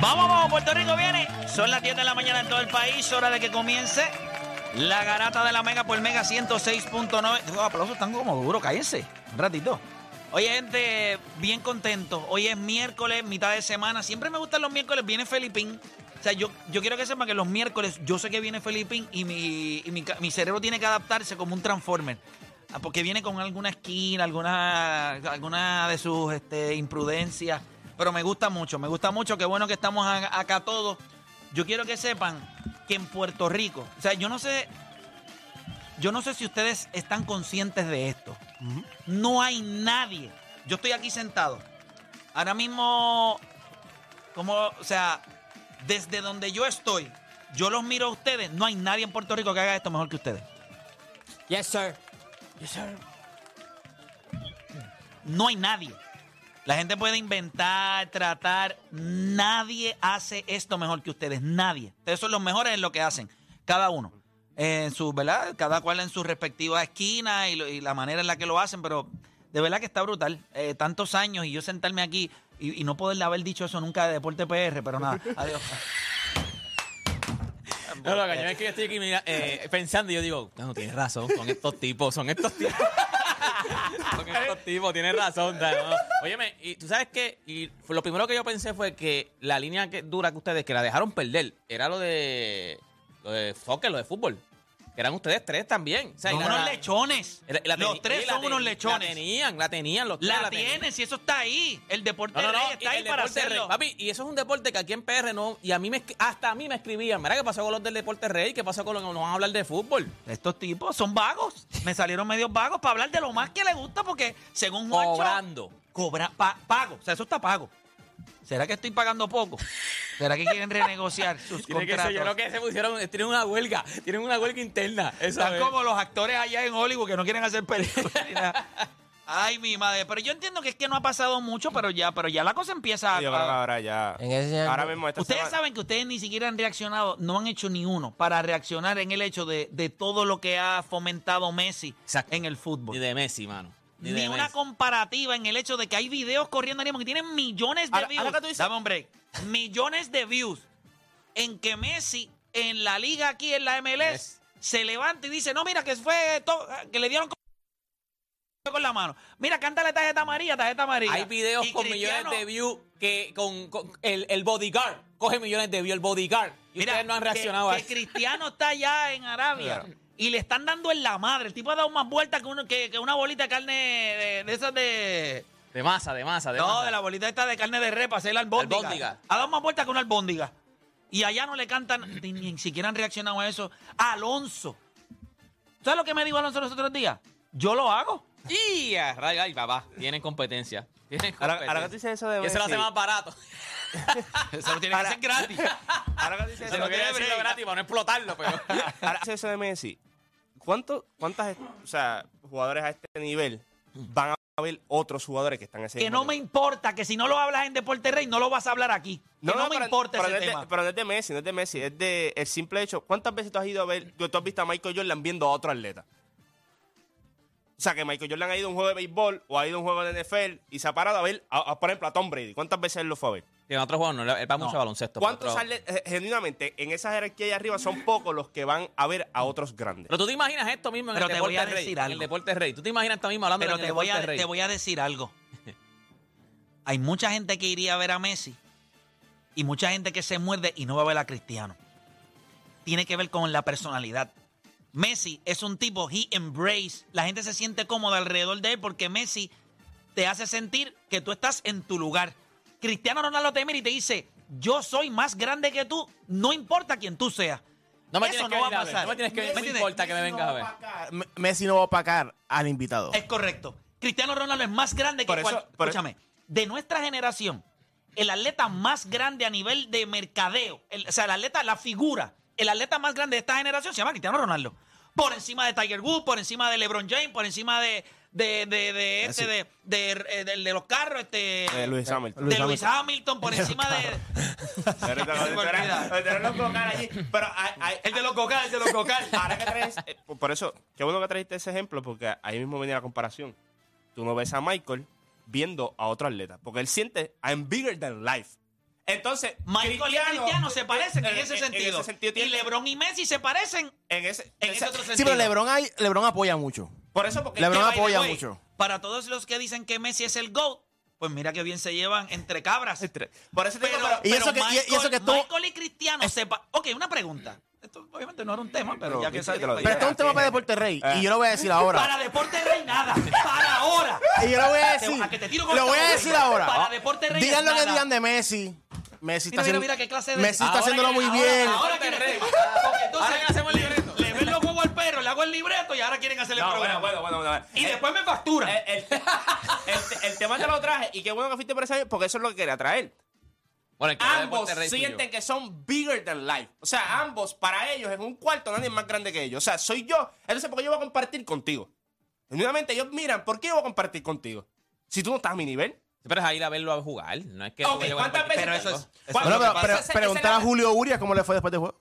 Vamos, vamos, Puerto Rico viene. Son las 10 de la mañana en todo el país. Hora de que comience la garata de la Mega por Mega 106.9. Los aplausos están como duros, cállense. Un ratito. Oye, gente, bien contento. Hoy es miércoles, mitad de semana. Siempre me gustan los miércoles. Viene Felipín. O sea, yo, yo quiero que sepan que los miércoles yo sé que viene Felipín y, mi, mi, mi cerebro tiene que adaptarse como un Transformer. Ah, Porque viene con alguna esquina, alguna, alguna de sus este, imprudencias. Pero me gusta mucho, me gusta mucho. Qué bueno que estamos a- acá todos. Yo quiero que sepan que en Puerto Rico, o sea, yo no sé, yo no sé si ustedes están conscientes de esto. No hay nadie. Yo estoy aquí sentado. Ahora mismo, como, o sea, desde donde yo estoy, yo los miro a ustedes. No hay nadie en Puerto Rico que haga esto mejor que ustedes. Yes, sir. No hay nadie. La gente puede inventar, tratar. Nadie hace esto mejor que ustedes. Nadie. Ustedes son los mejores en lo que hacen. Cada uno. En su, ¿verdad? Cada cual en su respectiva esquina y, lo- y la manera en la que lo hacen. Pero de verdad que está brutal. Eh, tantos años y yo sentarme aquí y, y no poderle haber dicho eso nunca de Deporte PR. Pero nada. Adiós. No, lo cañón es que yo estoy aquí mira, eh, pensando y yo digo, no, tienes razón, son estos tipos, son estos tipos. estos tipos, tienes razón. no. Óyeme, y tú sabes que y lo primero que yo pensé fue que la línea que dura que ustedes, que la dejaron perder, era lo de lo de soccer, lo de fútbol. Eran ustedes tres también. O sea, la- unos lechones. la- la Los tres son unos lechones. La tenían, la tenían los tres. La tienen, si eso está ahí. El Deporte No, no, no, Rey está ahí para hacerlo. Rey. Papi, y eso es un deporte que aquí en PR no. Y a mí me, hasta a mí me escribían. Mira, ¿qué pasó con los del Deporte Rey? ¿Qué pasó con los que no van a hablar de fútbol? Estos tipos son vagos. Me salieron medios vagos para hablar de lo más que les gusta porque según Juancho... Cobrando. Cobra, pa- pago. O sea, eso está pago. ¿Será que estoy pagando poco? ¿Será que quieren renegociar sus Tiene que contratos? ser, yo creo que se pusieron, tienen una huelga, tienen una huelga interna. Están es. como los actores allá en Hollywood que no quieren hacer películas. Ay, mi madre. Pero yo entiendo que es que no ha pasado mucho, pero ya, pero ya la cosa empieza a... Yo creo que ahora ya. En ese Ahora mismo esta Ustedes semana- saben que ustedes ni siquiera han reaccionado, no han hecho ni uno para reaccionar en el hecho de, de todo lo que ha fomentado Messi Exacto. en el fútbol. Ni de Messi, mano. Ni, una comparativa en el hecho de que hay videos corriendo que tienen millones de Ahora- views. ahora que tú dices- Dame un break. Millones de views en que Messi en la liga aquí en la MLS Yes. se levanta y dice, no, mira, que fue que le dieron con la mano. Mira, cántale tarjeta amarilla, tarjeta amarilla. Hay videos Y con Cristiano- millones de views que con, con el, el bodyguard coge millones de views, el bodyguard. Y Mira, ustedes no han que- reaccionado que, a eso. Cristiano está allá en Arabia y le están dando en la madre. El tipo ha dado más vueltas que, uno- que, que una bolita de carne de, de esas de... De masa, de masa, de No, masa. de la bolita esta de carne de repa, hacer la albóndiga. Albóndiga. Ha dado más vueltas que una albóndiga. Y allá no le cantan, ni, ni siquiera han reaccionado a eso. Alonso. ¿Sabes lo que me dijo Alonso los otros días? Yo lo hago. Y a rayos, ay, papá, tienen competencia. Tienen Ahora, competencia. ahora que tú dices eso de Y eso lo hace más barato. Eso lo tiene que hacer gratis. ahora que tú dices Se eso lo quiere de decir Messi, gratis para no explotarlo, pero... ahora que dices eso de Messi, ¿cuánto, ¿cuántas o sea, jugadores a este nivel van a haber otros jugadores que están en ese Que no me importa, que si no lo hablas en Deporte Rey, no lo vas a hablar aquí. Que no, me pero- importa pero ese no es de- tema. pero no es de Messi, no es de Messi, es de el simple hecho. ¿Cuántas veces tú has ido a ver, tú has visto a Michael Jordan viendo a otro atleta? O sea, que Michael Jordan ha ido a un juego de béisbol o ha ido a un juego de NFL y se ha parado a ver, a, a, por ejemplo, a Tom Brady. ¿Cuántas veces él lo fue a ver? Y en otros juegos no, él va mucho a baloncesto. ¿Cuántos otro- atletas, eh, genuinamente, en esa jerarquía ahí arriba son pocos los que van a ver a otros grandes? Pero tú te imaginas esto mismo en Pero el te deporte voy a rey. decir En algo. el deporte rey. Tú te imaginas esto mismo hablando Pero en el te voy, a, deporte rey. te voy a decir algo. Hay mucha gente que iría a ver a Messi y mucha gente que se muerde y no va a ver a Cristiano. Tiene que ver con la personalidad. Messi es un tipo, he embrace. La gente se siente cómoda alrededor de él porque Messi te hace sentir que tú estás en tu lugar. Cristiano Ronaldo te mira y te dice, yo soy más grande que tú, no importa quién tú seas. No me Eso tienes no que va a venir a ver. pasar. No me tienes que ¿Me No importa que me Messi no vengas a va ver. opacar- Messi no va a opacar al invitado. Es correcto. Cristiano Ronaldo es más grande que Por eso- cual- por- Escúchame, de nuestra generación, el atleta más grande a nivel de mercadeo, el- o sea, el atleta, la figura, el atleta más grande de esta generación se llama Cristiano Ronaldo. Por encima de Tiger Woods, por encima de LeBron James, por encima de, de, de, de este, de, de, de- de- de los carros, este. Eh, Lewis Hamilton. de Lewis Hamilton, por encima de. Pero hay- hay- El de los cocal, el de los cocal. ahora que traes, eh, por- por eso, qué bueno que trajiste ese ejemplo, porque ahí mismo venía la comparación. Tú no ves a Michael viendo a otro atleta, porque él siente, I'm bigger than life. Entonces, Michael y Cristiano se parecen en, en- ese en- en sentido. ese sentido y tiene- LeBron y Messi se parecen en ese, en ese- ese otro sentido. Sí, pero LeBron, hay, LeBron apoya mucho. Por eso, porque LeBron Que, apoya way, mucho. Para todos los que dicen que Messi es el GOAT, pues mira que bien se llevan entre cabras. por eso digo, Pero, pero- Y pero eso que- y- y Michael, eso que tú- Michael y Cristiano sepa. Ok, una pregunta. Esto obviamente no era un tema, pero Pero, ya que salió. te lo Pero esto es un tema para Deporte Rey. Eh. Y yo lo voy a decir ahora. Para Deporte Rey, nada. Para ahora. Y yo lo voy a Te- decir. a que te tiro con Lo voy a decir ahora. Para Deporte Rey Digan lo que digan de Messi. Messi Mira, está mira, haciendo, mira qué clase de- Messi está Ahora haciéndolo que- muy ahora- bien. Ahora quieren tema. Porque entonces Ahora que hacemos el ahora quieren hacer el No, programa. bueno, bueno, bueno, bueno. Y Eh, después me facturan. el, el- el- el tema te lo traje y qué bueno que fuiste por ese porque eso es lo que quería traer. Bueno, el que Ambos soy yo. sienten que son bigger than life. O sea, ambos, para ellos, en un cuarto nadie es más grande que ellos. O sea, soy yo. Entonces, ¿por qué yo voy a compartir contigo? Genuinamente, ellos miran, ¿por qué yo voy a compartir contigo? Si tú no estás a mi nivel. Pero es a ir a verlo a jugar. No es que Ok, tú llevas ¿cuántas veces- Pero eso es- eso es ¿Cuántas- Bueno, pero, esa- esa- esa preguntar a Julio Urias cómo le fue después del juego.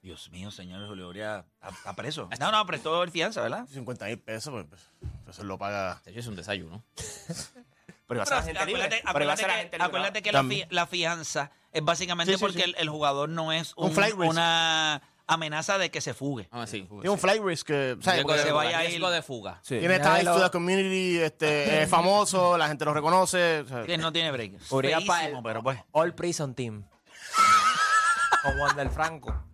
Dios mío, señor Julio Urias, está, está preso. No, no, prestó el fianza, ¿verdad? 50 mil pesos, pues, pues, eso lo paga. Eso es un desayuno. Pero a Pero acuérdate, a acuérdate que, acuérdate que la, fi- la fianza es básicamente Sí, sí, porque sí. El, el jugador no es Un un- flight risk. una amenaza de que se fugue. Ah, sí. Tiene un flight risk que, ¿sabes? Porque se vaya a ir- riesgo de fuga. Sí. Tiene ties to the community, este, es famoso, la gente lo reconoce. o sea, Que no tiene break. Feísimo, el- pero pues. All Prison Team. Con Wander Franco.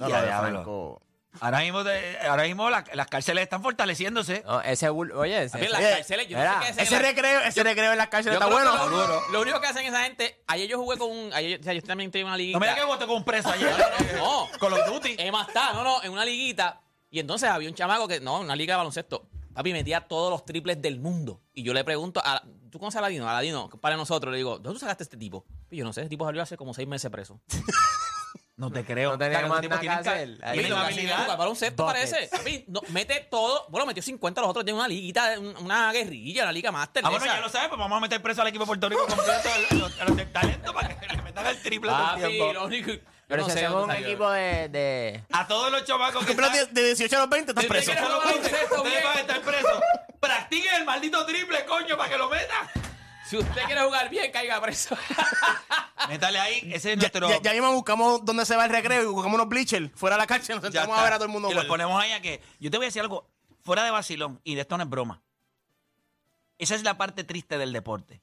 No, Ya, lo de diablo. Franco. Ahora mismo, de- ahora mismo la- las cárceles están fortaleciéndose. No, ese bul- oye, ese, También las Oye, cárceles, yo no mira, sé qué hacen Ese en la- recreo, ese recreo en las cárceles Yo está creo que bueno. Lo, lo único que hacen esa gente, ayer yo jugué con un, ayer, o sea, yo también tengo una liguita. No me digas que voté con un preso ayer. No, Con los duty. Es más, está, no, no, en una liguita. Y entonces había un chamaco que, no, en una liga de baloncesto. Papi metía todos los triples del mundo. Y yo le pregunto, a, ¿tú conoces a Aladino? Aladino, para nosotros, le digo, ¿dónde tú sacaste este tipo? Y yo no sé, ese tipo salió hace como seis meses preso. No te creo. No tenía más nada que tiene hacer. Tiene casi habilidad. Para baloncesto Buckets. parece. Papi, no, mete todo. Bueno, metió 50 los otros de una liguita, un- una guerrilla, una liga máster. Ah, de bueno, ya lo sabes, pues vamos a meter preso al equipo de Puerto Rico completo, a los, a los del talento, para que le metan el triple todo el Papi, tiempo. lo único. Pero no si sé hacemos un equipo de, de- A todos los chavacos que están- de, de 18 a los 20 estás preso. usted quiere jugar baloncesto, ustedes van a estar presos. Practiquen el maldito triple, coño, para que lo metan. Si usted quiere jugar bien, caiga preso. Métale ahí, ese es Ya, nuestro... ya, ya mismo buscamos dónde se va el recreo y buscamos unos bleachers fuera de la cárcel. Nos Ya sentamos está. a ver a todo el mundo Y los jugar. ponemos ahí a que... Yo te voy a decir algo. fuera de vacilón, y de esto no es broma. Esa es la parte triste del deporte.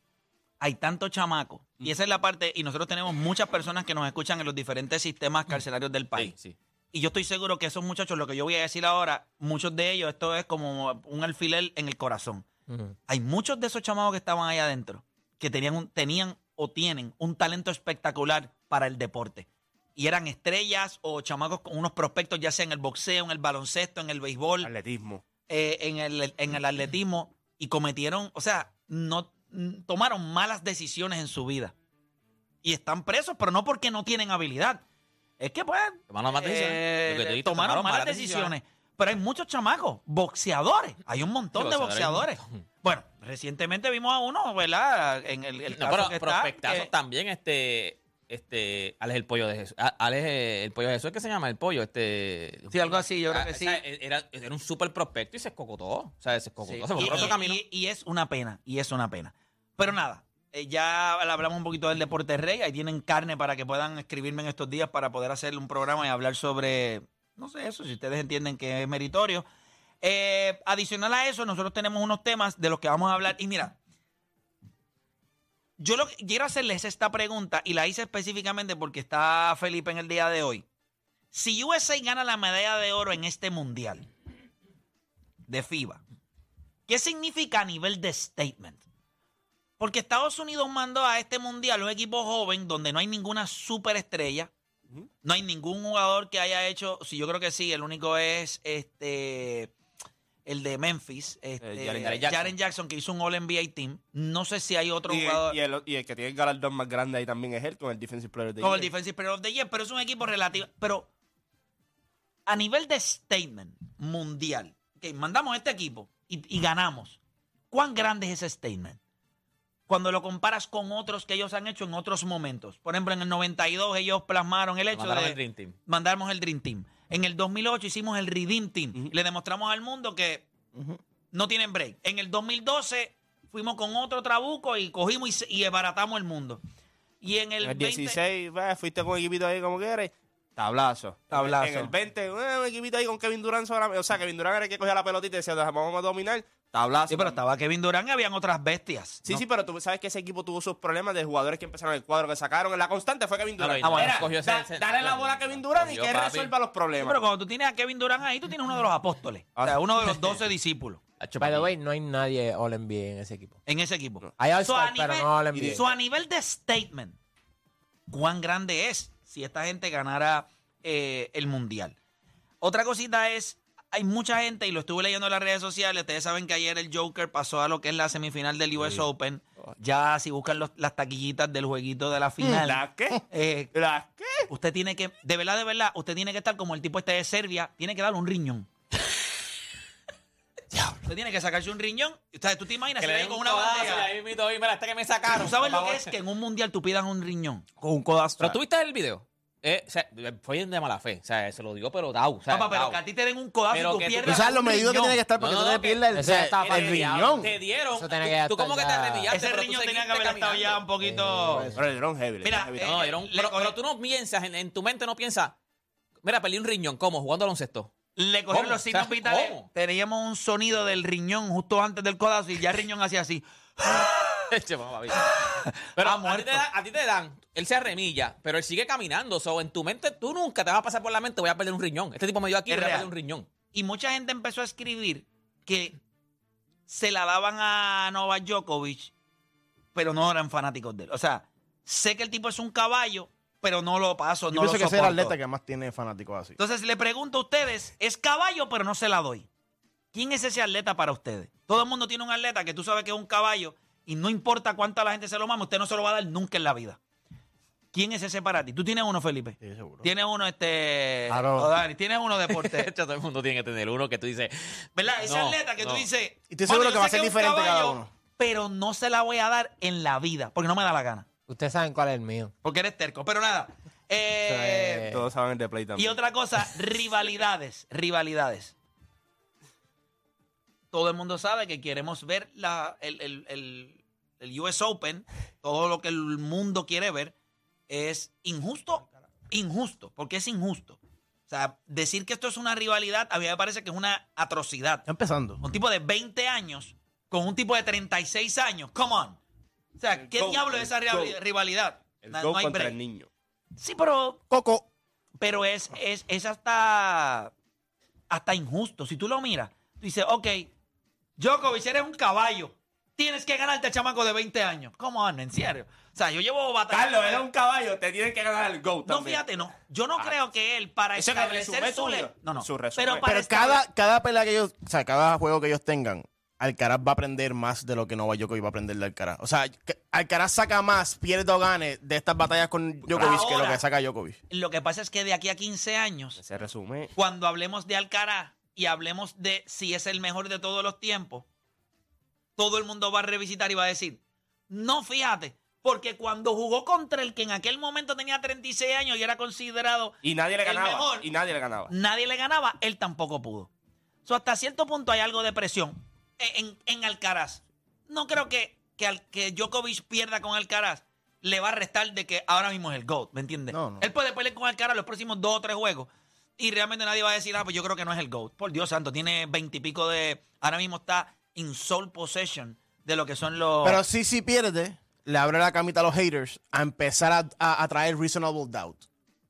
Hay tanto chamaco. Y esa es la parte, y nosotros tenemos muchas personas que nos escuchan en los diferentes sistemas carcelarios del país. Sí, sí. Y yo estoy seguro que esos muchachos, lo que yo voy a decir ahora, muchos de ellos, esto es como un alfiler en el corazón. Hay muchos de esos chamacos que estaban ahí adentro que tenían, un- tenían o tienen un talento espectacular para el deporte. Y eran estrellas o chamacos con unos prospectos, ya sea en el boxeo, en el baloncesto, en el béisbol, Atletismo. eh, en, el, en el atletismo, y cometieron, o sea, no tomaron malas decisiones en su vida. Y están presos, pero no porque no tienen habilidad. Es que, pues, Tomaron decisiones. eh, malas decisiones. Pero hay muchos chamacos, boxeadores. Hay un montón Sí, de boxeadores montón. Bueno, recientemente vimos a uno, ¿verdad? En el, el No, caso pero que está, prospectazos que- también, este, este, Alex el pollo de Jesús. Alex eh, el pollo de Jesús, ¿qué se llama? El pollo, este. Sí, algo así, yo creo Ah, que sí. sea, era, era un súper prospecto y se escocotó. O sea, se escocotó. Sí. Se fue Y, por otro y- camino. y- y es una pena, y es una pena. Pero nada, eh, ya hablamos un poquito del deporte rey. Ahí tienen carne para que puedan escribirme en estos días para poder hacer un programa y hablar sobre, no sé, eso, si ustedes entienden que es meritorio. Eh, adicional a eso, nosotros tenemos unos temas de los que vamos a hablar. Y mira, yo lo que quiero hacerles esta pregunta y la hice específicamente porque está Felipe en el día de hoy. Si USA gana la medalla de oro en este mundial de FIBA, ¿qué significa a nivel de statement? Porque Estados Unidos mandó a este mundial un equipo joven donde no hay ninguna superestrella, no hay ningún jugador que haya hecho, si yo creo que sí, el único es este el de Memphis, este, Jaren Jaren Jackson. Jackson. que hizo un All NBA team. No sé si hay otro Y, jugador y el, y el que tiene el galardón más grande ahí también es él, con el Defensive Player de con el Defensive Player of the Year, pero es un equipo relativo. Pero a nivel de statement mundial, que mandamos este equipo y, y ganamos, ¿cuán grande es ese statement? Cuando lo comparas con otros que ellos han hecho en otros momentos. Por ejemplo, en el 92 ellos plasmaron el hecho Mandaron de... el Dream Team. Mandamos el Dream Team. En el 2008 hicimos el Redeem Team. y Le demostramos al mundo que no tienen break. En el 2012 fuimos con otro trabuco y cogimos y, y desbaratamos el mundo. Y en el, En el 20 16, va, fuiste con un equipito ahí como quieres. Tablazo. Tablazo. En el 20, eh, un equipito ahí con Kevin Durant solamente. O sea, Kevin Durant era el que cogía la pelotita y decía, vamos a dominar. Tablazo. Sí, pero estaba Kevin Durant y habían otras bestias. Sí, ¿no? sí, pero tú sabes que ese equipo tuvo sus problemas de jugadores que empezaron el cuadro, que sacaron. La constante fue Kevin no, Ah, bueno, Era, cogió ese- da- ese- dale la bola a Kevin Durant y que papi. resuelva los Sí, problemas. pero cuando tú tienes a Kevin Durant ahí, tú tienes uno de los apóstoles. O sea, Ah, uno de los doce discípulos By the way, no hay nadie All NBA en ese equipo. en ese equipo. Hay So, pero no All NBA. so, a nivel de statement, ¿cuán grande es si esta gente ganara eh, el Mundial? Otra cosita es, hay mucha gente, y lo estuve leyendo en las redes sociales, ustedes saben que ayer el Joker pasó a lo que es la semifinal del US Open. Ya si buscan los- las taquillitas del jueguito de la final. ¿La qué? eh, ¿La qué? usted tiene que, de verdad, de verdad, usted tiene que estar como el tipo este de Serbia, tiene que darle un riñón. Usted tiene que sacarse un riñón. O sea, tú te imaginas Que si le den con un una codazo bandeja. ahí mira, hasta que me sacaron. ¿Tú sabes lo que es que en un mundial tú pidas un riñón? Con un codazo. Pero tú viste el video. Eh, o sea, fue de mala fe. O sea, se lo digo, pero dao. O sea, Papá, pero dao. que a ti te den un codazo y tú que tú- pierdas Tú sabes lo medido que tiene que estar para No, tú te que- pierdas el, o sea, está el para riñón. Te dieron. Eso tiene tú- que tú, estar como que te ya- arredillaste, Ese tú riñón tenía que haber estado ya un poquito... Pero el dron heavy. Mira, heavy. eh, No, era un- le pero, pero tú no piensas, en, en tu mente no piensas, mira, perdí un riñón, ¿cómo? Jugando al baloncesto. Le cogieron ¿Cómo? los signos O sea, vitales. ¿cómo? Teníamos un sonido del riñón justo antes del codazo y ya el riñón hacía así. Pero Ha a ti, te da- a ti te dan, él se arremilla, pero él sigue caminando. So, en tu mente, tú nunca te vas a pasar por la mente, voy a perder un riñón. Este tipo me dio aquí, Es voy a perder un riñón. Y mucha gente empezó a escribir que se la daban a Novak Djokovic, pero no eran fanáticos de él. O sea, sé que el tipo es un caballo, pero no lo paso, Yo no lo pienso que ese es el atleta que más tiene fanáticos así. Entonces le pregunto a ustedes, es caballo, pero no se la doy. ¿Quién es ese atleta para ustedes? Todo el mundo tiene un atleta que tú sabes que es un caballo y no importa cuánta la gente se lo mame, usted no se lo va a dar nunca en la vida. ¿Quién es ese para ti? ¿Tú tienes uno, Felipe? Sí, seguro. ¿Tienes uno, este... Claro. o Dani, ¿Tienes uno deporte? Todo el mundo tiene que tener uno que tú dices, ¿Verdad? Ese No, atleta que tú dices... Y estoy "Mano, seguro que va a ser diferente cada caballo, uno". Pero no se la voy a dar en la vida, porque no me da la gana. Ustedes saben cuál es el mío. Porque eres terco. Pero nada. eh, Todos saben el de play y también. otra cosa, rivalidades. Rivalidades. Todo el mundo sabe que queremos ver la, el, el- el- el US Open. Todo lo que el mundo quiere ver es injusto. Injusto. Porque es injusto. O sea, decir que esto es una rivalidad, a mí me parece que es una atrocidad. Está empezando. Un tipo de 20 años con un tipo de 36 años. Come on. O sea, El ¿qué diablo es esa rivalidad? El No- go no hay contra break. el niño. Sí, pero, Coco. pero es, es, es hasta, hasta injusto. Si tú lo miras, tú dices, ok, Djokovic, eres un caballo. Tienes que ganarte al chamaco de 20 años. Come on, en serio. O sea, yo llevo batallando. Carlos, era un caballo, te tienen que ganar el GOAT No, fíjate, no. Yo no creo que él, para Eso establecer su... le- No, no. Su resumen. Pero, para Pero cada, cada pelea que ellos, o sea, cada juego que ellos tengan, Alcaraz va a aprender más de lo que Novak Djokovic va a aprender de Alcaraz. O sea, que Alcaraz saca más, pierde o gane de estas batallas con Djokovic que lo que saca Djokovic. Lo que pasa es que de aquí a 15 años, Ese resumen. cuando hablemos de Alcaraz y hablemos de si es el mejor de todos los tiempos, todo el mundo va a revisitar y va a decir, no, fíjate, porque cuando jugó contra el que en aquel momento tenía 36 años y era considerado Y nadie le el ganaba. mejor, Y nadie le ganaba. nadie le ganaba, él tampoco pudo. So, hasta cierto punto hay algo de presión en, en Alcaraz. No creo que, que, al- que Djokovic pierda con Alcaraz le va a restar de que ahora mismo es el GOAT, ¿me entiendes? No, no. Él puede pelear con Alcaraz los próximos dos o tres juegos y realmente nadie va a decir, ah, pues yo creo que no es el GOAT. Por Dios santo, tiene veintipico de... Ahora mismo está in sole possession de lo que son los... Pero sí, sí pierde, le abre la camita a los haters a empezar a, a, a traer reasonable doubt.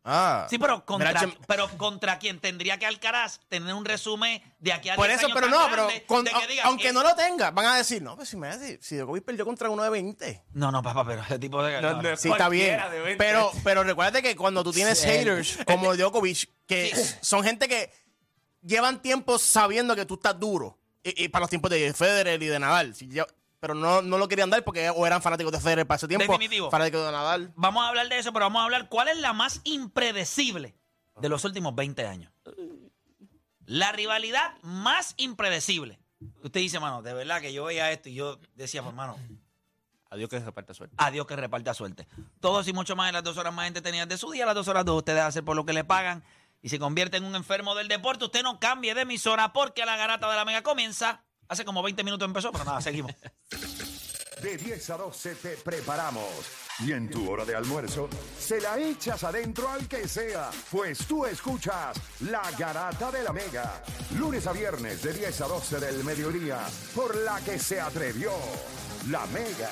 Ah. Sí, pero contra, Mira, pero contra quien tendría que Alcaraz tener un resumen de aquí a Por 10 eso, años pero no, pero con- aunque eh, no lo tenga, van a decir, no, pues si me si, si Djokovic perdió contra uno de 20. No, no, papá, pero ese tipo de... No, no. Sí, está bien. Cualquiera de 20. Pero, pero recuérdate que cuando tú tienes Sí. haters como Djokovic, que son gente que llevan tiempo sabiendo que tú estás duro. Y, y para los tiempos de Federer y de Nadal. Si ya- pero no, no lo querían dar porque o eran fanáticos de Federer para ese tiempo. Definitivo. Fanáticos de Nadal. Vamos a hablar de eso, pero vamos a hablar cuál es la más impredecible de los últimos 20 años. La rivalidad más impredecible. Usted dice, mano, de verdad que yo veía esto y yo decía, pues, mano, Adiós que reparta suerte. adiós que reparta suerte. Todos y mucho más en las dos horas más entretenidas de su día, las dos horas de ustedes hacen por lo que le pagan y se convierte en un enfermo del deporte. Usted no cambie de emisora porque la garata de la mega comienza. Hace como 20 minutos empezó, pero nada, seguimos. De 10 a 12 te preparamos. Y en tu hora de almuerzo, se la echas adentro al que sea, pues tú escuchas La Garata de la Mega. Lunes a viernes de 10 a 12 del mediodía, por la que se atrevió La Mega.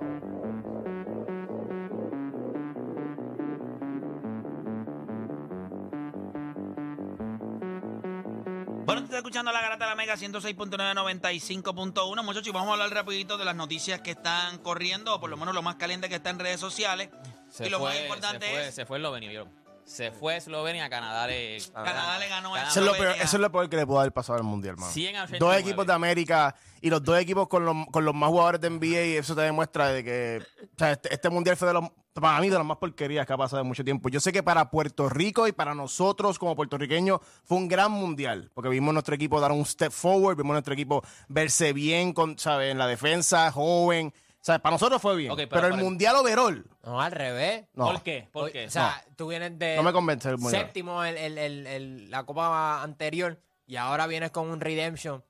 Escuchando la garata de la Mega 106.995.1, muchachos, y vamos a hablar rapidito de las noticias que están corriendo, o por lo menos lo más caliente que está en redes sociales. Se y lo más fue, importante se fue, es, se fue Eslovenia, ¿vieron? Se fue Eslovenia a Canadá. Le, Canadá le ganó Eso es, lo peor, eso es lo peor que le pudo haber pasado al mundial, hermano. 100 a Dos 89. equipos de América y los dos equipos con los, con los más jugadores de NBA, y eso te demuestra de que o sea, este, este mundial fue de los, para mí de las más porquerías que ha pasado en mucho tiempo. Yo sé que para Puerto Rico y para nosotros como puertorriqueños fue un gran mundial, porque vimos nuestro equipo dar un step forward, vimos nuestro equipo verse bien con, ¿sabes? en la defensa, joven. Sea, para nosotros fue bien. Pero pero, el mundial overall, No, al revés. no. ¿Por qué? ¿Por qué? O sea, tú vienes de No me convence el mundial. séptimo el- el- el- la copa anterior y ahora vienes con un redemption.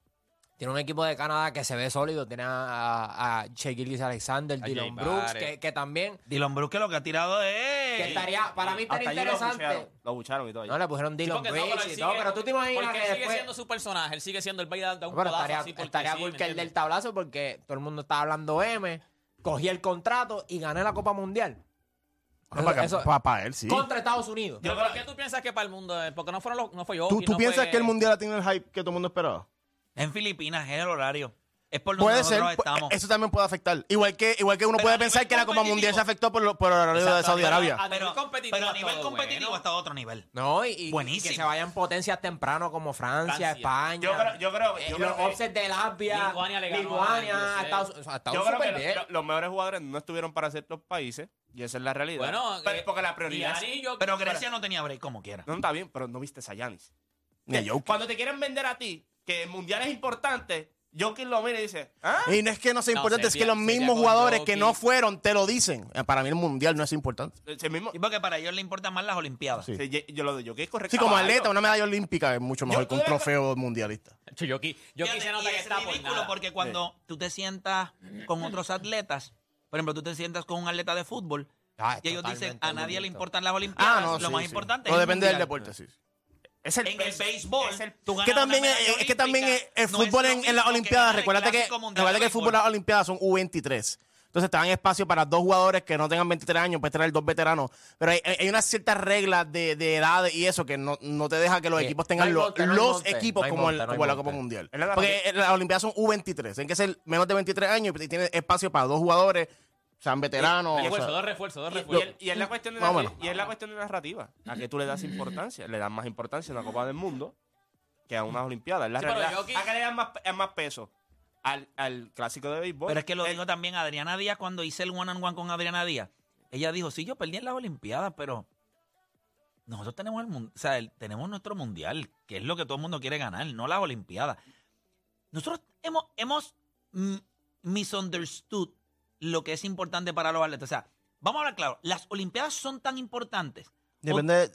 Tiene un equipo de Canadá que se ve sólido. Tiene a, a, a Shea Gilgeous-Alexander, A Dylan Jay Brooks, que, que también Dylan Brooks que lo que ha tirado es... que estaría, para mí estaría interesante. lo bucharon y todo. No, le pusieron Sí, Dylan no, Brooks y todo, pero tú te imaginas porque que él sigue después... siendo su personaje, él sigue siendo el baile de un Pero estaría, así estaría sí, cool ¿me que el del tablazo porque todo el mundo estaba hablando M, cogí el contrato y gané la Copa Mundial. Ah, para, Eso- para- para él, sí. Contra Estados Unidos. Yo, ¿Por qué tú piensas que para el mundo? eh, Porque no fueron los, no fue yo. ¿Tú, tú piensas que el mundial tiene el hype que todo el mundo esperaba? En Filipinas es el horario. Es por donde Puede ser, nosotros pu- estamos. eso también puede afectar. Igual que, igual que uno Pero puede pensar que la Copa Mundial se afectó por, lo- por el horario de Saudi Arabia. a pero, competitivo pero a nivel todo competitivo bueno. está a otro nivel. No, y, y Buenísimo. que se vayan potencias temprano como Francia, Francia. España. Yo creo, yo creo, eh, yo los offsets de Latvia, Lituania le ganó a Lituania, USA. Estados, o sea, Estados yo creo que bien. los mejores jugadores no estuvieron para ciertos países y esa es la realidad. Bueno, Pero- eh, porque la prioridad es- Pero Grecia no tenía break como quiera. No, está bien, pero no viste a Yanis. Ni a Jokic. Cuando te quieren vender a ti que el mundial es importante, Jokic lo mira y dice, ¿ah? Y no es que no sea No, importante, es sería- que los sería mismos con jugadores que Jokic. no fueron te lo dicen. Eh, Para mí el mundial no es importante. Ese mismo. Y porque para ellos le importan más las Olimpiadas. Sí. Sí, yo, yo lo de Jokic es correcto. Sí, como caballo. atleta, una medalla olímpica es mucho mejor que un trofeo mundialista. Yo, yo, aquí- yo Fíjate, quise y notar que es está por ridículo nada. porque cuando tú te sientas con otros atletas, por ejemplo, tú te sientas con un atleta de fútbol Ah, y ellos dicen totalmente a nadie le importan las Olimpiadas, Ah, no, lo sí, más sí. importante No es el depende del mundial. deporte, sí. Es el, En el béisbol, es el- tú ganas Que también, una es, que también es- el no fútbol en, en las Olimpiadas, el recuérdate que, recuérdate que el fútbol en las Olimpiadas son U23. Entonces te dan espacio para dos jugadores que no tengan 23 años, puedes traer dos veteranos. Pero hay, hay unas ciertas reglas de, de edades y eso que no, no te deja que los Sí. equipos No tengan no los monte. equipos No como, el- monte, no hay como la. Copa Mundial. Porque las Olimpiadas son U23. Tienen que ser menos de 23 años y tiene espacio para dos jugadores, sean veteranos. o sea, Refuerzo, dos refuerzos, dos Y, y refuerzos. y es la cuestión de o la, menos. y es la cuestión de narrativa. ¿A qué tú le das importancia? Le das más importancia a una Copa del Mundo que a unas Olimpiadas. Es la Sí, realidad. ¿A qué le dan más, es más peso? Al, al clásico de béisbol. Pero es que lo El- dijo también Adriana Díaz cuando hice el one on one con Adriana Díaz. Ella dijo, sí, yo perdí en las Olimpiadas, pero nosotros tenemos el o sea, el- tenemos nuestro mundial, que es lo que todo el mundo quiere ganar, no las Olimpiadas. Nosotros hemos, hemos misunderstood lo que es importante para los atletas. O sea, vamos a hablar claro, las Olimpiadas son tan importantes. Depende,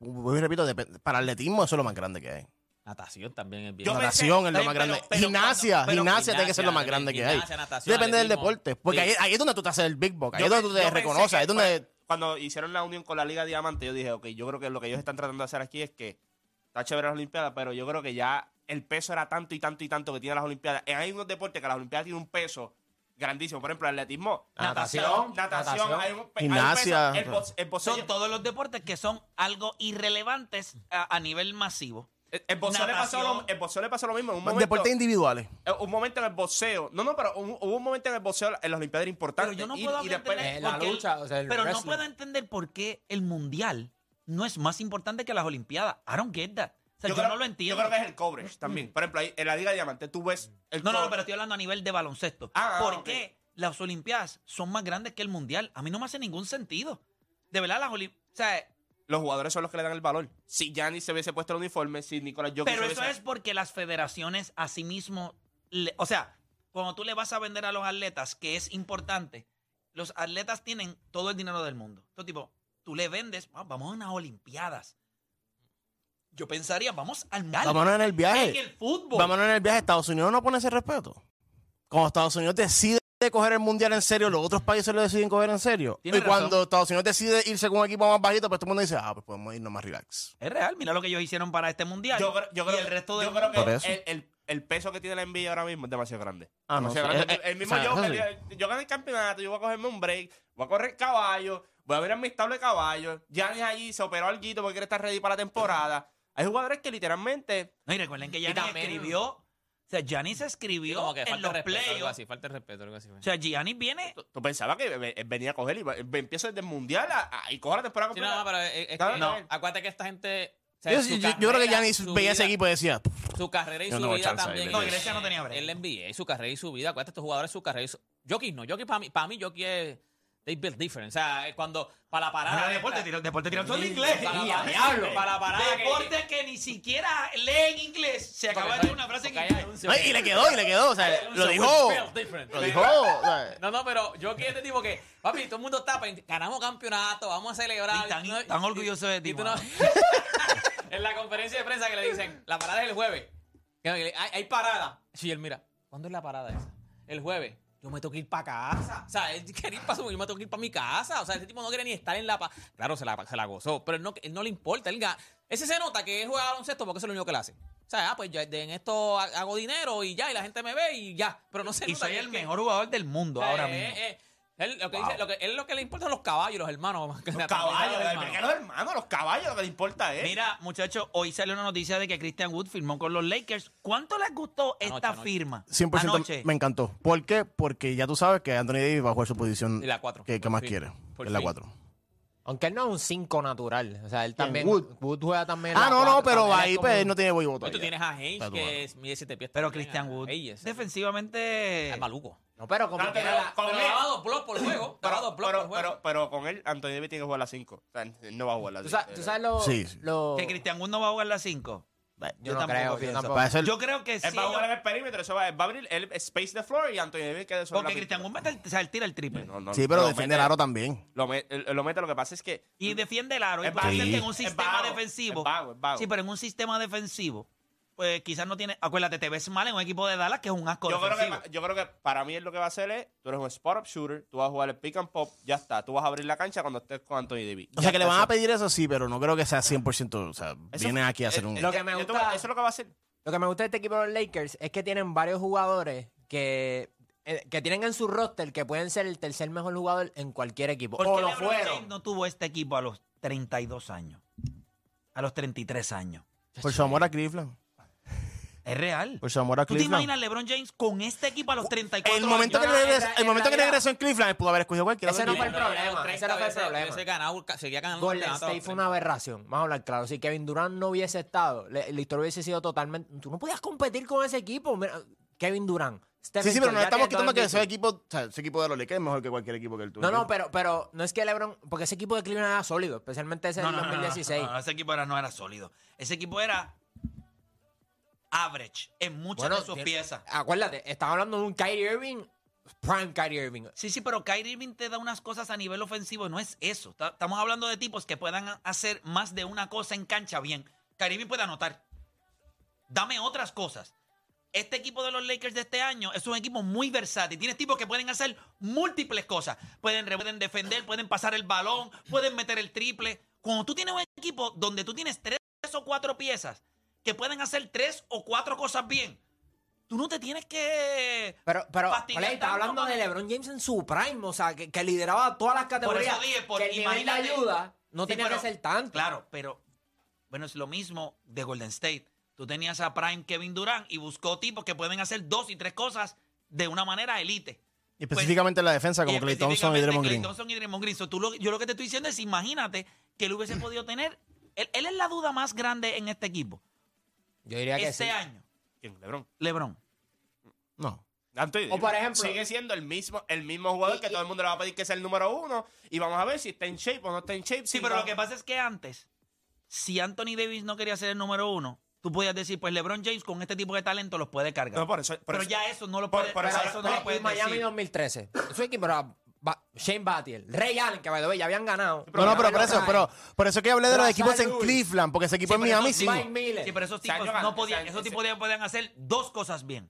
vuelvo y repito, depende- para atletismo eso es lo más grande que hay. Natación también es bien. Yo pensé- Natación es lo Pero- más grande. pero gimnasia, cuando- pero gimnasia tiene que ser lo más grande que hay. gimnasia, natación, Depende del deporte. Porque Sí. ahí, ahí es donde tú te haces el big box. Ahí Yo es donde tú te reconoces. Ahí es donde. Cuando hicieron la unión con la Liga Diamante, yo dije, ok, yo creo que lo que ellos están tratando de hacer aquí es que está chévere las Olimpiadas, pero yo creo que ya el peso era tanto y tanto y tanto que tienen las Olimpiadas. Eh, Hay unos deportes que las Olimpiadas tienen un peso grandísimo. Por ejemplo, el atletismo, Natación, natación, natación, hay un, hay un gimnasia. peso. El, el boxeo- Son todos los deportes que son algo irrelevantes a, a nivel masivo. el- el boxeo le pasó natación. lo, el boxeo le pasó lo mismo. En un momento, Deportes individuales. eh, un momento en el boxeo. No, no, pero un- hubo un momento en el boxeo en las Olimpiadas importante. Pero yo no y, puedo y después, entender Eh, la por qué- lucha, o sea, el pero no puedo entender por qué el mundial no es más importante que las Olimpiadas. I don't get that. O sea, yo, creo- no lo entiendo. Yo creo que es el coverage también. Por ejemplo, ahí en la Liga Diamante tú ves el No, no, no, coverage. pero estoy hablando a nivel de baloncesto. Ah, ah, ¿Por qué las Olimpiadas son más grandes que el mundial? A mí no me hace ningún sentido. De verdad, las Olimpiadas. O sea, los jugadores son los que le dan el valor. Si Gianni se hubiese puesto el uniforme, si Nicolás Jokic pero se eso es porque las federaciones a sí mismo. le- o sea, cuando tú le vas a vender a los atletas que es importante, los atletas tienen todo el dinero del mundo. Entonces, tipo, tú le vendes, "Ah, vamos a unas Olimpiadas. Yo pensaría, vamos al mundial. Vámonos en el En viaje. el fútbol. Vámonos en el viaje. Estados Unidos no pone ese respeto. Cuando Estados Unidos decide coger el mundial en serio, los otros países lo deciden coger en serio. Tienes y cuando. Estados Unidos decide irse con un equipo más bajito, pues todo el mundo dice, ah, pues podemos irnos más relax. Es real, mira lo que ellos hicieron para este mundial. Yo, creo- yo creo y el que- resto del yo creo que eso. el, el- el peso que tiene la NBA ahora mismo es demasiado grande. Ah, no, Demasiado sí. grande. Eh, el, eh, mismo o sea, yo, yo gané el campeonato, yo voy a cogerme un break, voy a correr caballo, voy a ver a mi estable de caballo. Giannis allí se operó algo porque quiere estar ready para la temporada. Hay jugadores que literalmente No, y recuerden que también- escribió. O sea, Giannis Sí, escribió como que en falta los de respeto, algo playoffs. así, falta de respeto, algo así. O sea, Giannis viene. tú pensabas que ve- ve- venía a coger y va- empieza desde el mundial a- a- y coge la temporada Sí, completa. no, pero es, que, dale. acuérdate que esta gente... o sea, Yo, su yo- yo creo que carrera, Giannis su veía ese vida- equipo y decía, Su carrera y Yo su no vida chance ahí, también. No, Grecia no tenía break. Es la NBA, su carrera y su vida. Acuérdate, estos jugadores, su carrera y su... Jokic no, Jokic para mí, para mí Jokic es... They build different. O sea, es cuando... Para la parada... Para deporte, tira- deporte tirando en inglés. Para, la- a diablo. para la parada Deporte que ni siquiera lee en inglés. Se acaba de decir una frase en y le quedó, y le quedó. O sea, lo dijo. Lo dijo. o sea, No, no, pero yo quiero este tipo que, papi, todo el mundo está, ganamos campeonato, vamos a celebrar. Y tan- orgulloso de ti, en la conferencia de prensa que le dicen, la parada es el jueves. Hay parada. Sí, él mira, ¿cuándo es la parada esa? El jueves. Yo me tengo que ir para casa. O sea, él quería ir para su, yo me tengo que ir para mi casa. O sea, ese tipo no quiere ni estar en la... pa- Claro, se la, se la gozó, pero él no, él no le importa. Él ese se nota que él juega baloncesto porque eso es lo único que él hace. O sea, ah, pues yo en esto ha- hago dinero y ya, y la gente me ve y ya. Pero no se Y nota soy que- el que- mejor jugador del mundo ahora eh, mismo. eh, él, lo que dice, lo que, él lo que le importa son los caballos, los hermanos. Los caballos, los hermanos. los caballos, lo que le importa es. Mira, muchachos, hoy salió una noticia de que Christian Wood firmó con los Lakers. ¿Cuánto les gustó esta Anoche, firma? 100% Anoche. me encantó. ¿Por qué? Porque ya tú sabes que Anthony Davis va a jugar su posición Y la cuatro, que, que por más fin. quiere. Por la fin. 4. Aunque él no es un 5 natural. O sea, él también. Wood? Wood, juega también. Ah, la no, no, pero ahí como pues un- él no tiene boivoto. Hoy tú tienes a Hayes, Está que es, mide 7 pies. Pero Christian Wood, Hayes. defensivamente... Es maluco. No, pero como No, pero- la- con Pero él- daba dos blocks por juego. Pero, dos blocks pero, por juego. pero, pero con él, Anthony Davis tiene que jugar a las 5. O sea, él no va a jugar a ¿Tú las sabes, tú sabes lo, Sí, sí. lo- Que Christian Wood no va a jugar las 5. Yo no tampoco creo, yo tampoco. Eso Yo creo que sí. Él va a jugar en el perímetro, eso va, va a abrir el space the floor y Anthony Davis queda sobre porque mete el, o sea, él tira el triple. No, no, Sí, pero defiende mete- el aro también. Lo, me- lo mete, lo que pasa es que Y defiende el aro. Y Es puede vago. ser que en un Es sistema vago, defensivo. es vago, es vago. Sí, pero en un sistema defensivo, pues quizás no tiene. Acuérdate, te ves mal en un equipo de Dallas que es un asco yo creo, que, yo creo que para mí es lo que va a hacer es, tú eres un spot-up shooter, tú vas a jugar el pick and pop, ya está. Tú vas a abrir la cancha cuando estés con Anthony Davis. O sea, que le van a pedir eso, sí, pero no creo que sea 100%. O sea, eso- vienen aquí a hacer eh, un... eh, Lo que me gusta- Eso es lo que va a hacer. Lo que me gusta de este equipo de los Lakers es que tienen varios jugadores que, eh, que tienen en su roster que pueden ser el tercer mejor jugador en cualquier equipo. ¿Por qué O lo fueron. No tuvo este equipo a los 32 años? A los 33 años. Por su amor a Cleveland. Es real. Por su amor a ¿Tú te Cleveland. imaginas LeBron James con este equipo a los 34 El momento, que, años? No, regresó, en el momento que regresó en Cleveland, él pudo haber escogido cualquiera. Ese no fue el Pero problema, ese no fue el problema. veces ganado, seguía ganando Golden campeonatos, State fue una aberración. Vamos a hablar claro. Si Kevin Durant no hubiese estado, la historia hubiese sido totalmente. Tú no podías competir con ese equipo. Mira, Kevin Durant. Stephen Sí, sí, pero no estamos quitando que ese equipo, o sea, ese equipo de los Lakers es mejor que cualquier equipo que él tuvo. No, no, pero, pero no es que LeBron. Porque ese equipo de Cleveland era sólido, especialmente ese No, del no, no, no, 2016. no, no, ese equipo era, no era sólido. Ese equipo era average en muchas Bueno, de sus tiene- piezas. Acuérdate, estamos hablando de un Kyrie Irving, prime Kyrie Irving. Sí, sí, pero Kyrie Irving te da unas cosas a nivel ofensivo no es eso. Ta- Estamos hablando de tipos que puedan hacer más de una cosa en cancha bien. Kyrie Irving puede anotar. Dame otras cosas. Este equipo de los Lakers de este año es un equipo muy versátil. Tienes tipos que pueden hacer múltiples cosas. Pueden, pueden defender, pueden pasar el balón, pueden meter el triple. Cuando tú tienes un equipo donde tú tienes tres o cuatro piezas que pueden hacer tres o cuatro cosas bien, tú no te tienes que... Pero, pero, Play, está hablando con- de LeBron James en su prime, o sea, que, que lideraba todas las categorías. dije, por- que el nivel de imagínate- ayuda no Sí, tenía pero- que ser tanto. Claro, pero bueno, es lo mismo de Golden State. Tú tenías a Prime Kevin Durant y buscó tipos que pueden hacer dos y tres cosas de una manera elite. Y específicamente en la defensa, como Clay Thompson y Draymond Green. Thompson y Draymond Green. So, tú lo- yo lo que te estoy diciendo es, imagínate que él hubiese podido tener... Él, él es la duda más grande en este equipo. Yo diría que Este sí. año, ¿Quién? LeBron. LeBron. No. Anthony O, por Davis ejemplo- sigue siendo el mismo, el mismo jugador Y- que y- todo el mundo le va a pedir que sea el número uno. Y vamos a ver si está en shape o no está en shape. Sí, si pero va- lo que pasa es que antes, si Anthony Davis no quería ser el número uno, tú podías decir, pues LeBron James con este tipo de talento los puede cargar. No, por eso- por pero eso- ya eso no lo por- puede, por pero eso- eso no lo puedes y Miami decir. 2013. Su equipo era Ba- Shane Battier, Ray Allen, que by the way, ya habían ganado. No, no, pero por eso, pero por eso que hablé de los equipos en. Cleveland, porque ese equipo Sí, en Miami sí. Mike Miller. Sí, pero esos tipos no podían, esos tipos podían, podían hacer dos cosas bien.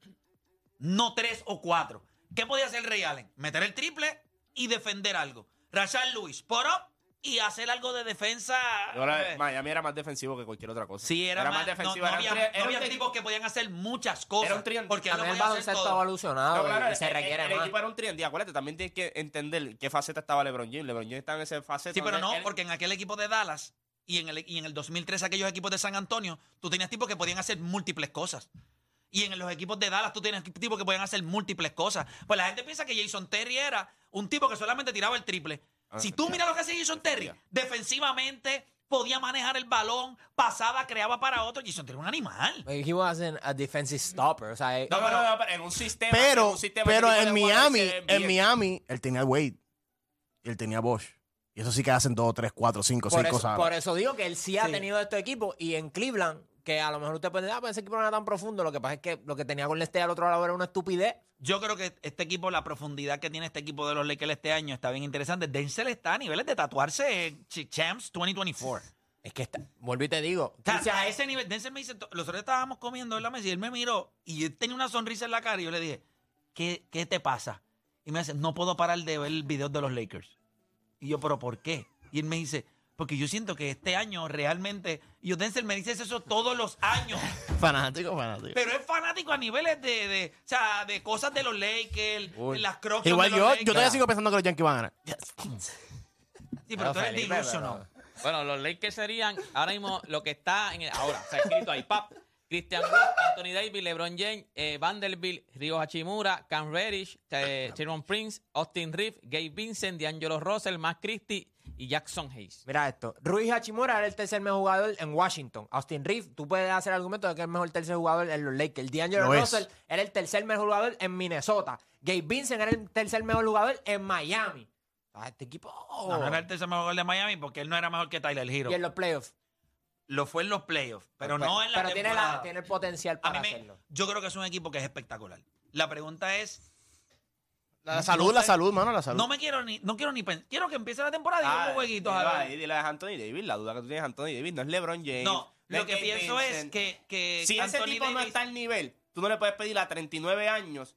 No tres o cuatro. ¿Qué podía hacer Ray Allen? Meter el triple y defender algo. Rashad Lewis, por up y hacer algo de defensa. Ahora, Miami era más defensivo que cualquier otra cosa. Sí, era, más, defensivo. No, no era un había, no tipos que podían hacer muchas cosas. Era un tri- porque También el baloncesto todo. evolucionado No, claro, y se el- requiere el, el más. equipo era un triendía. Acuérdate, también tienes que entender qué faceta estaba LeBron James. LeBron James estaba en esa faceta. Sí, pero no, él- porque en aquel equipo de Dallas y en, el, y en el 2003 aquellos equipos de San Antonio, tú tenías tipos que podían hacer múltiples cosas. Y en los equipos de Dallas tú tienes tipos que podían hacer múltiples cosas. Pues la gente piensa que Jason Terry era un tipo que solamente tiraba el triple. Ah, si tú miras lo que hacía Jason Terry, defensivamente podía manejar el balón, pasaba, creaba para otro. Jason Terry era un animal. He wasn't a defensive stopper. O sea, eh, No, no, no, no, pero en un sistema. en Pero, un sistema pero en Miami, en. Miami, él tenía Wade. Y él tenía Bosch. Y eso sí que hacen dos, tres, cuatro, cinco, por, seis eso, cosas. por eso digo que él sí ha Sí. tenido estos equipos. Y en Cleveland, que a lo mejor usted puede decir, ah, pues ese equipo no era tan profundo. Lo que pasa es que lo que tenía con Leste al otro lado era una estupidez. Yo creo que este equipo, la profundidad que tiene este equipo de los Lakers este año está bien interesante. Denzel está a niveles de tatuarse Ch- Champs 2024. Es que está, vuelvo y te digo. A ese nivel, Denzel me dice, los otros estábamos comiendo en la mesa y él me miró y él tenía una sonrisa en la cara y yo le dije, ¿qué, qué te pasa? Y me dice, no puedo parar de ver videos de los Lakers. Y yo, ¿pero por qué? Y él me dice, porque yo siento que este año realmente, y Denzel, me dices eso todos los años, Fanático, fanático. pero es fanático a niveles de, de, o sea, de cosas de los Lakers, Uy. las crocs Igual de los yo, Lakers. yo todavía sigo pensando que los Yankees van a ganar. Sí, pero tú eres Felipe, delusional. pero- Bueno, los Lakers serían ahora mismo lo que está en el, ahora, o sea, escrito ahí, pap. Christian Wood, Anthony Davis, LeBron James, eh, Vanderbilt, Rio Hachimura, Cam Reddish, eh, Tyrone Prince, Austin Reeves, Gabe Vincent, D'Angelo Russell, Matt Christie y Jackson Hayes. Mira esto. Rui Hachimura era el tercer mejor jugador en Washington. Austin Reeves, tú puedes hacer argumento de que es el mejor tercer jugador en los Lakers. D'Angelo Lo es. Russell era el tercer mejor jugador en Minnesota. Gabe Vincent era el tercer mejor jugador en Miami. Ah, Este equipo. No, no era el tercer mejor gol de Miami porque él no era mejor que Tyler Hero. Y en los playoffs. Lo fue en los playoffs, pero no en la Pero tiene, temporada. la, tiene el potencial A para mí me- hacerlo. yo creo que es un equipo que es espectacular. La pregunta es, La salud, la salud, mano, la salud. no me quiero ni, no quiero ni pensar, quiero que empiece la temporada y Ah, unos jueguitos. dile a ahí, ver. dile a Anthony Davis. La duda que tú tienes de Anthony Davis no es LeBron James. No, lo que pienso es que, que Si ese tipo no está al nivel, tú no le puedes pedir a 39 años,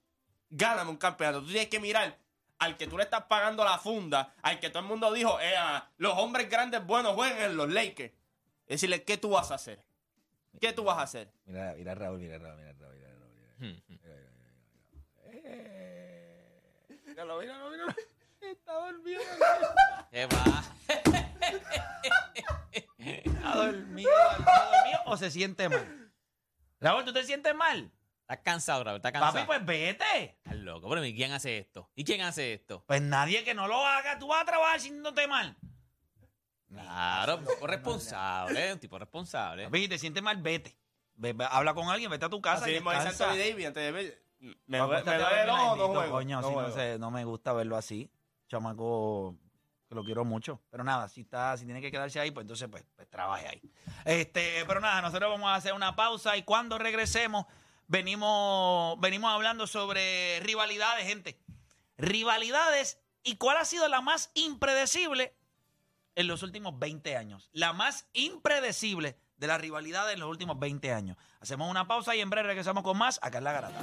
gáname un campeonato. Tú tienes que mirar al que tú le estás pagando la funda, al que todo el mundo dijo, eh, ah, los hombres grandes buenos juegan en los Lakers. Decirle, ¿qué tú vas a hacer? ¿Qué tú vas a hacer? Mira, mira Raúl, mira Raúl, mira Raúl, mira Raúl. Mira. Míralo, míralo, míralo. Está dormido. ¿Qué va? Está dormido, está dormido o se siente mal. Raúl, ¿tú te sientes mal? Estás cansado, Raúl, estás cansado. Papi, pues vete. Estás loco. Pero ¿y quién hace esto? ¿Y quién hace esto? Pues nadie que no lo haga, tú vas a trabajar sintiéndote mal. Claro, un tipo responsable, un tipo responsable. Papi, si te sientes mal, vete. Ve- ve- habla con alguien, vete a tu casa Así y mismo dice descansa. Anthony Davis antes de ver. Me, duele el ojo, no juego. Coño, juego. no me gusta verlo así. Chamaco, que lo quiero mucho. Pero nada, si está, si tiene que quedarse ahí, pues entonces pues, pues trabaje ahí. Este, pero nada, nosotros vamos a hacer una pausa y cuando regresemos, venimos, venimos hablando sobre rivalidades, gente. Rivalidades y cuál ha sido la más impredecible en los últimos 20 años. La más impredecible de las rivalidades en los últimos 20 años. Hacemos una pausa y en breve regresamos con más acá en La Garata.